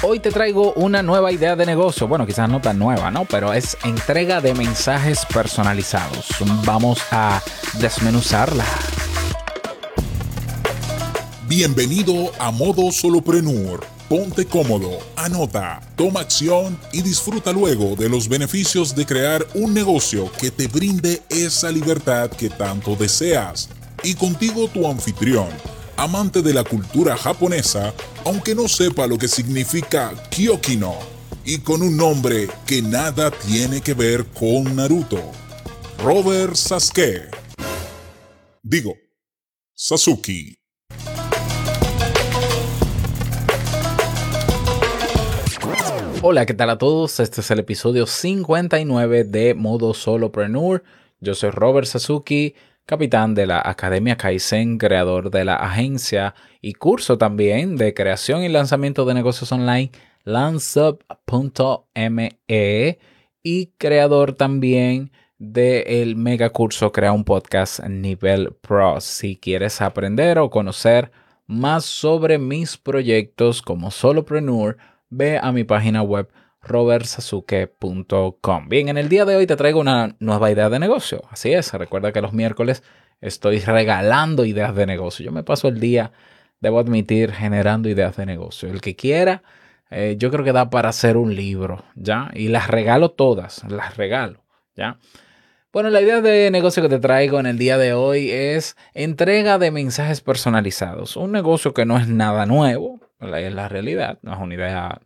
Hoy te traigo una nueva idea de negocio. Bueno, quizás no tan nueva, ¿no? Pero es entrega de mensajes personalizados. Vamos a desmenuzarla. Bienvenido a Modo Soloprenur. Ponte cómodo, anota, toma acción y disfruta luego de los beneficios de crear un negocio que te brinde esa libertad que tanto deseas. Y contigo tu anfitrión amante de la cultura japonesa, aunque no sepa lo que significa Kyokino, y con un nombre que nada tiene que ver con Naruto. Robert Sasuke. Digo, Sasuke. Hola, ¿qué tal a todos? Este es el episodio 59 de Modo Solopreneur. Yo soy Robert Sasuki capitán de la Academia Kaizen, creador de la agencia y curso también de creación y lanzamiento de negocios online landsup.me y creador también del mega curso Crea un podcast nivel pro. Si quieres aprender o conocer más sobre mis proyectos como solopreneur, ve a mi página web robertsasuke.com. Bien, en el día de hoy te traigo una nueva idea de negocio. Así es, recuerda que los miércoles estoy regalando ideas de negocio. Yo me paso el día, debo admitir, generando ideas de negocio. El que quiera, eh, yo creo que da para hacer un libro, ¿ya? Y las regalo todas, las regalo, ¿ya? Bueno, la idea de negocio que te traigo en el día de hoy es entrega de mensajes personalizados. Un negocio que no es nada nuevo, es la realidad, no es una idea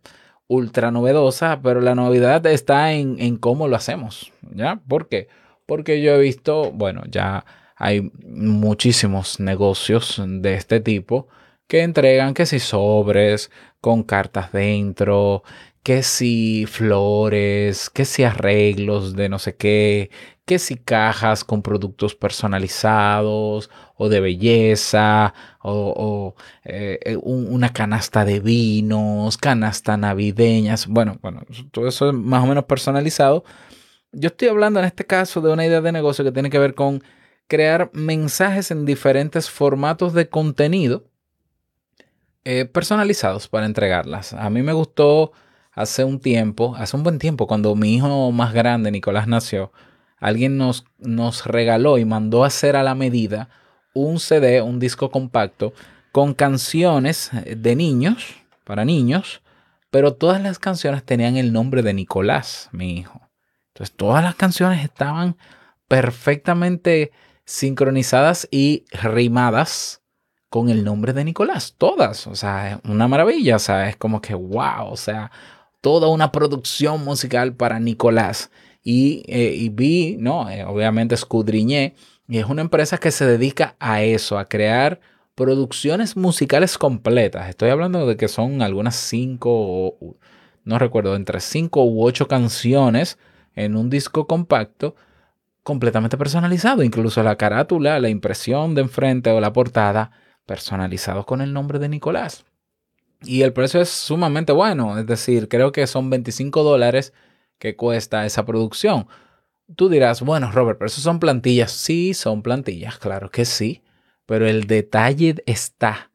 ultra novedosa, pero la novedad está en, cómo lo hacemos, ¿ya? ¿Por qué? Porque yo he visto, bueno, ya hay muchísimos negocios de este tipo que entregan que si sobres con cartas dentro, que si flores, que si arreglos de no sé qué, que si cajas con productos personalizados o de belleza o, eh, eh, una canasta de vinos, canasta navideñas, bueno, bueno, todo eso es más o menos personalizado. Yo estoy hablando en este caso de una idea de negocio que tiene que ver con crear mensajes en diferentes formatos de contenido eh, personalizados para entregarlas. A mí me gustó hace un tiempo, hace un buen tiempo, cuando mi hijo más grande, Nicolás, nació, alguien nos, nos regaló y mandó a hacer a la medida un CD, un disco compacto, con canciones de niños, para niños, pero todas las canciones tenían el nombre de Nicolás, mi hijo. Entonces todas las canciones estaban perfectamente sincronizadas y rimadas con el nombre de Nicolás, todas, o sea, una maravilla, o sea, es como que wow, o sea, toda una producción musical para Nicolás. Y, eh, vi, ¿no? Eh, obviamente escudriñé, y es una empresa que se dedica a eso, a crear producciones musicales completas. Estoy hablando de que son algunas cinco, no recuerdo, entre cinco u ocho canciones en un disco compacto completamente personalizado, incluso la carátula, la impresión de enfrente o la portada personalizados con el nombre de Nicolás. Y el precio es sumamente bueno, es decir, creo que son 25 dólares que cuesta esa producción. Tú dirás, bueno, Robert, pero eso son plantillas. Sí, son plantillas, claro que sí, pero el detalle está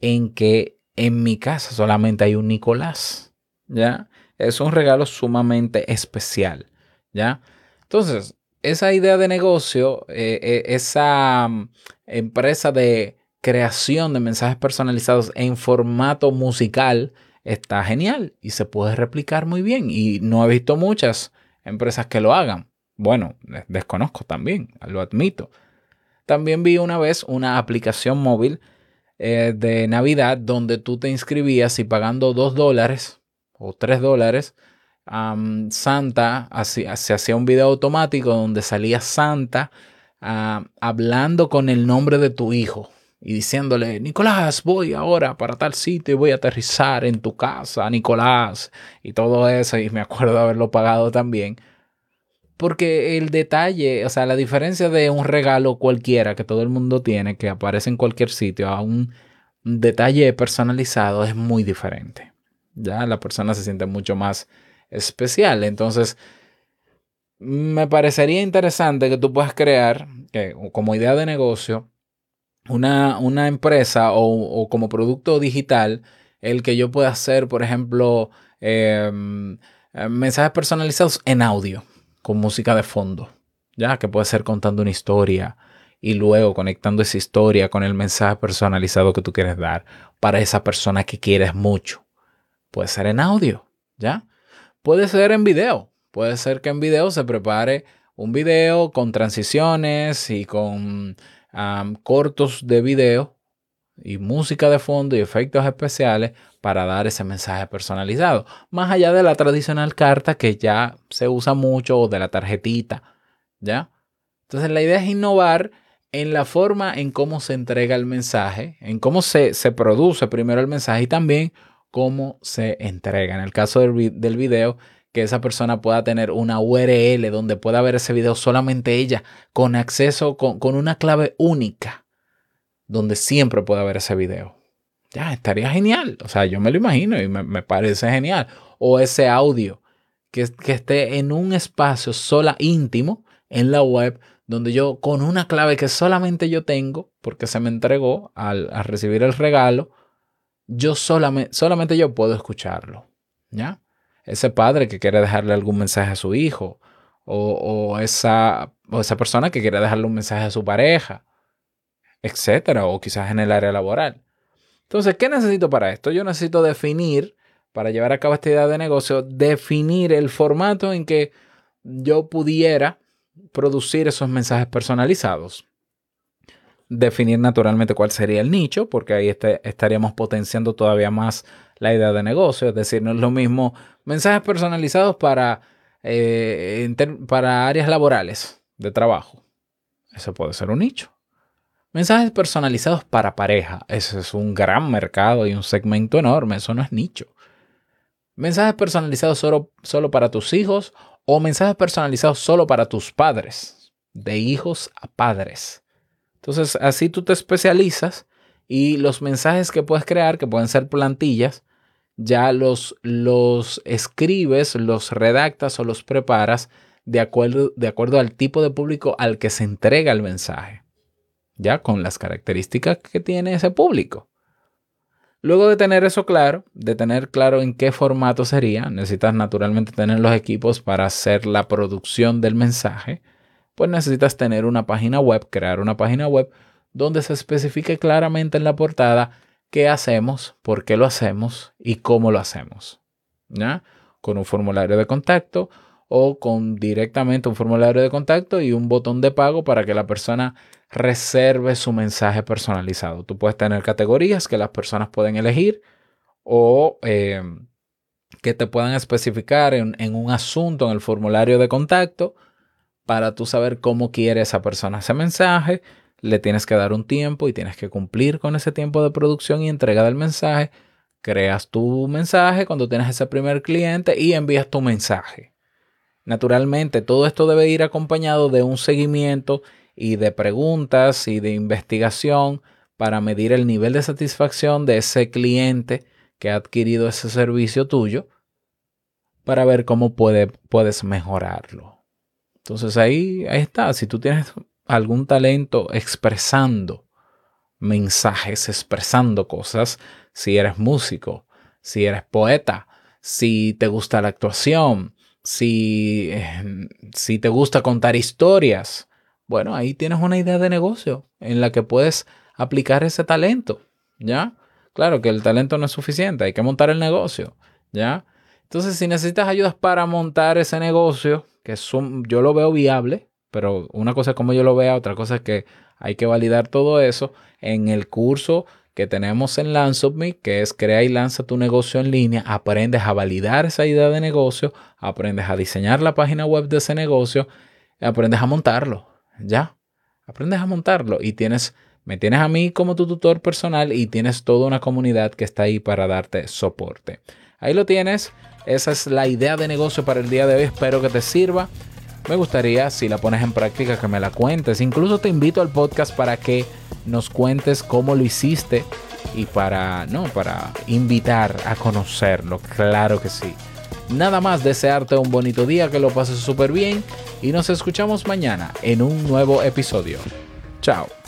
en que en mi casa solamente hay un Nicolás, ¿ya? Es un regalo sumamente especial, ¿ya? Entonces, esa idea de negocio, eh, eh, esa mm, empresa de creación de mensajes personalizados en formato musical está genial y se puede replicar muy bien. Y no he visto muchas empresas que lo hagan. Bueno, desconozco también, lo admito. También vi una vez una aplicación móvil eh, de Navidad donde tú te inscribías y pagando 2 dólares o 3 dólares, Santa se hacía un video automático donde salía Santa hablando con el nombre de tu hijo y diciéndole, Nicolás, voy ahora para tal sitio y voy a aterrizar en tu casa, Nicolás, y todo eso, y me acuerdo haberlo pagado también. Porque el detalle, o sea, la diferencia de un regalo cualquiera que todo el mundo tiene, que aparece en cualquier sitio, a un detalle personalizado es muy diferente. Ya la persona se siente mucho más especial. Entonces, me parecería interesante que tú puedas crear, que, como idea de negocio, una, una empresa o, como producto digital el que yo pueda hacer, por ejemplo, em, eh, mensajes personalizados en audio, con música de fondo, ya que puede ser contando una historia y luego conectando esa historia con el mensaje personalizado que tú quieres dar para esa persona que quieres mucho. Puede ser en audio, ¿ya? Puede ser en video. Puede ser que en video se prepare un video con transiciones y con cortos de video y música de fondo y efectos especiales para dar ese mensaje personalizado. Más allá de la tradicional carta que ya se usa mucho o de la tarjetita, ¿ya? Entonces la idea es innovar en la forma en cómo se entrega el mensaje, en cómo se, se produce primero el mensaje y también cómo se entrega. En el caso del, del video, que esa persona pueda tener una URL donde pueda ver ese video solamente ella, con acceso, con, con una clave única, donde siempre pueda ver ese video. Ya, estaría genial. O sea, yo me lo imagino y me, parece genial. O ese audio que, que esté en un espacio sola íntimo en la web donde yo con una clave que solamente yo tengo, porque se me entregó al, recibir el regalo, yo solamente, solamente yo puedo escucharlo. ¿Ya? Ese padre que quiere dejarle algún mensaje a su hijo, o, esa, o esa persona que quiere dejarle un mensaje a su pareja, etcétera, o quizás en el área laboral. Entonces, ¿qué necesito para esto? Yo necesito definir, para llevar a cabo esta idea de negocio, definir el formato en que yo pudiera producir esos mensajes personalizados. Definir naturalmente cuál sería el nicho, porque ahí este, estaríamos potenciando todavía más la idea de negocio. Es decir, no es lo mismo mensajes personalizados para, eh, para áreas laborales de trabajo. Eso puede ser un nicho. Mensajes personalizados para pareja. Ese es un gran mercado y un segmento enorme. Eso no es nicho. Mensajes personalizados solo, solo para tus hijos o mensajes personalizados solo para tus padres, de hijos a padres. Entonces, así tú te especializas y los mensajes que puedes crear, que pueden ser plantillas, ya los, los escribes, los redactas o los preparas de acuerdo, de acuerdo al tipo de público al que se entrega el mensaje, ya con las características que tiene ese público. Luego de tener eso claro, de tener claro en qué formato sería, necesitas naturalmente tener los equipos para hacer la producción del mensaje, pues necesitas tener una página web, crear una página web donde se especifique claramente en la portada qué hacemos, por qué lo hacemos y cómo lo hacemos. Con un formulario de contacto o con directamente un formulario de contacto y un botón de pago para que la persona reserve su mensaje personalizado. Tú puedes tener categorías que las personas pueden elegir o eh, que te puedan especificar en, un asunto en el formulario de contacto para tú saber cómo quiere esa persona ese mensaje. Le tienes que dar un tiempo y tienes que cumplir con ese tiempo de producción y entrega del mensaje. Creas tu mensaje cuando tienes ese primer cliente y envías tu mensaje. Naturalmente, todo esto debe ir acompañado de un seguimiento y de preguntas y de investigación para medir el nivel de satisfacción de ese cliente que ha adquirido ese servicio tuyo para ver cómo puede, puedes mejorarlo. Entonces ahí, ahí está. Si tú tienes algún talento expresando mensajes, expresando cosas, si eres músico, si eres poeta, si te gusta la actuación, si, eh, si te gusta contar historias, bueno, ahí tienes una idea de negocio en la que puedes aplicar ese talento, ¿ya? Claro que el talento no es suficiente, hay que montar el negocio, ¿ya? Entonces, si necesitas ayudas para montar ese negocio, que yo lo veo viable, pero una cosa es como yo lo vea, otra cosa es que hay que validar todo eso en el curso que tenemos en Me, que es Crea y lanza tu negocio en línea, aprendes a validar esa idea de negocio, aprendes a diseñar la página web de ese negocio, aprendes a montarlo. Ya, aprendes a montarlo y tienes, me tienes a mí como tu tutor personal y tienes toda una comunidad que está ahí para darte soporte. Ahí lo tienes. Esa es la idea de negocio para el día de hoy. Espero que te sirva. Me gustaría, si la pones en práctica, que me la cuentes. Incluso te invito al podcast para que nos cuentes cómo lo hiciste y para, no, para invitar a conocerlo. Claro que sí. Nada más desearte un bonito día, que lo pases súper bien y nos escuchamos mañana en un nuevo episodio. Chao.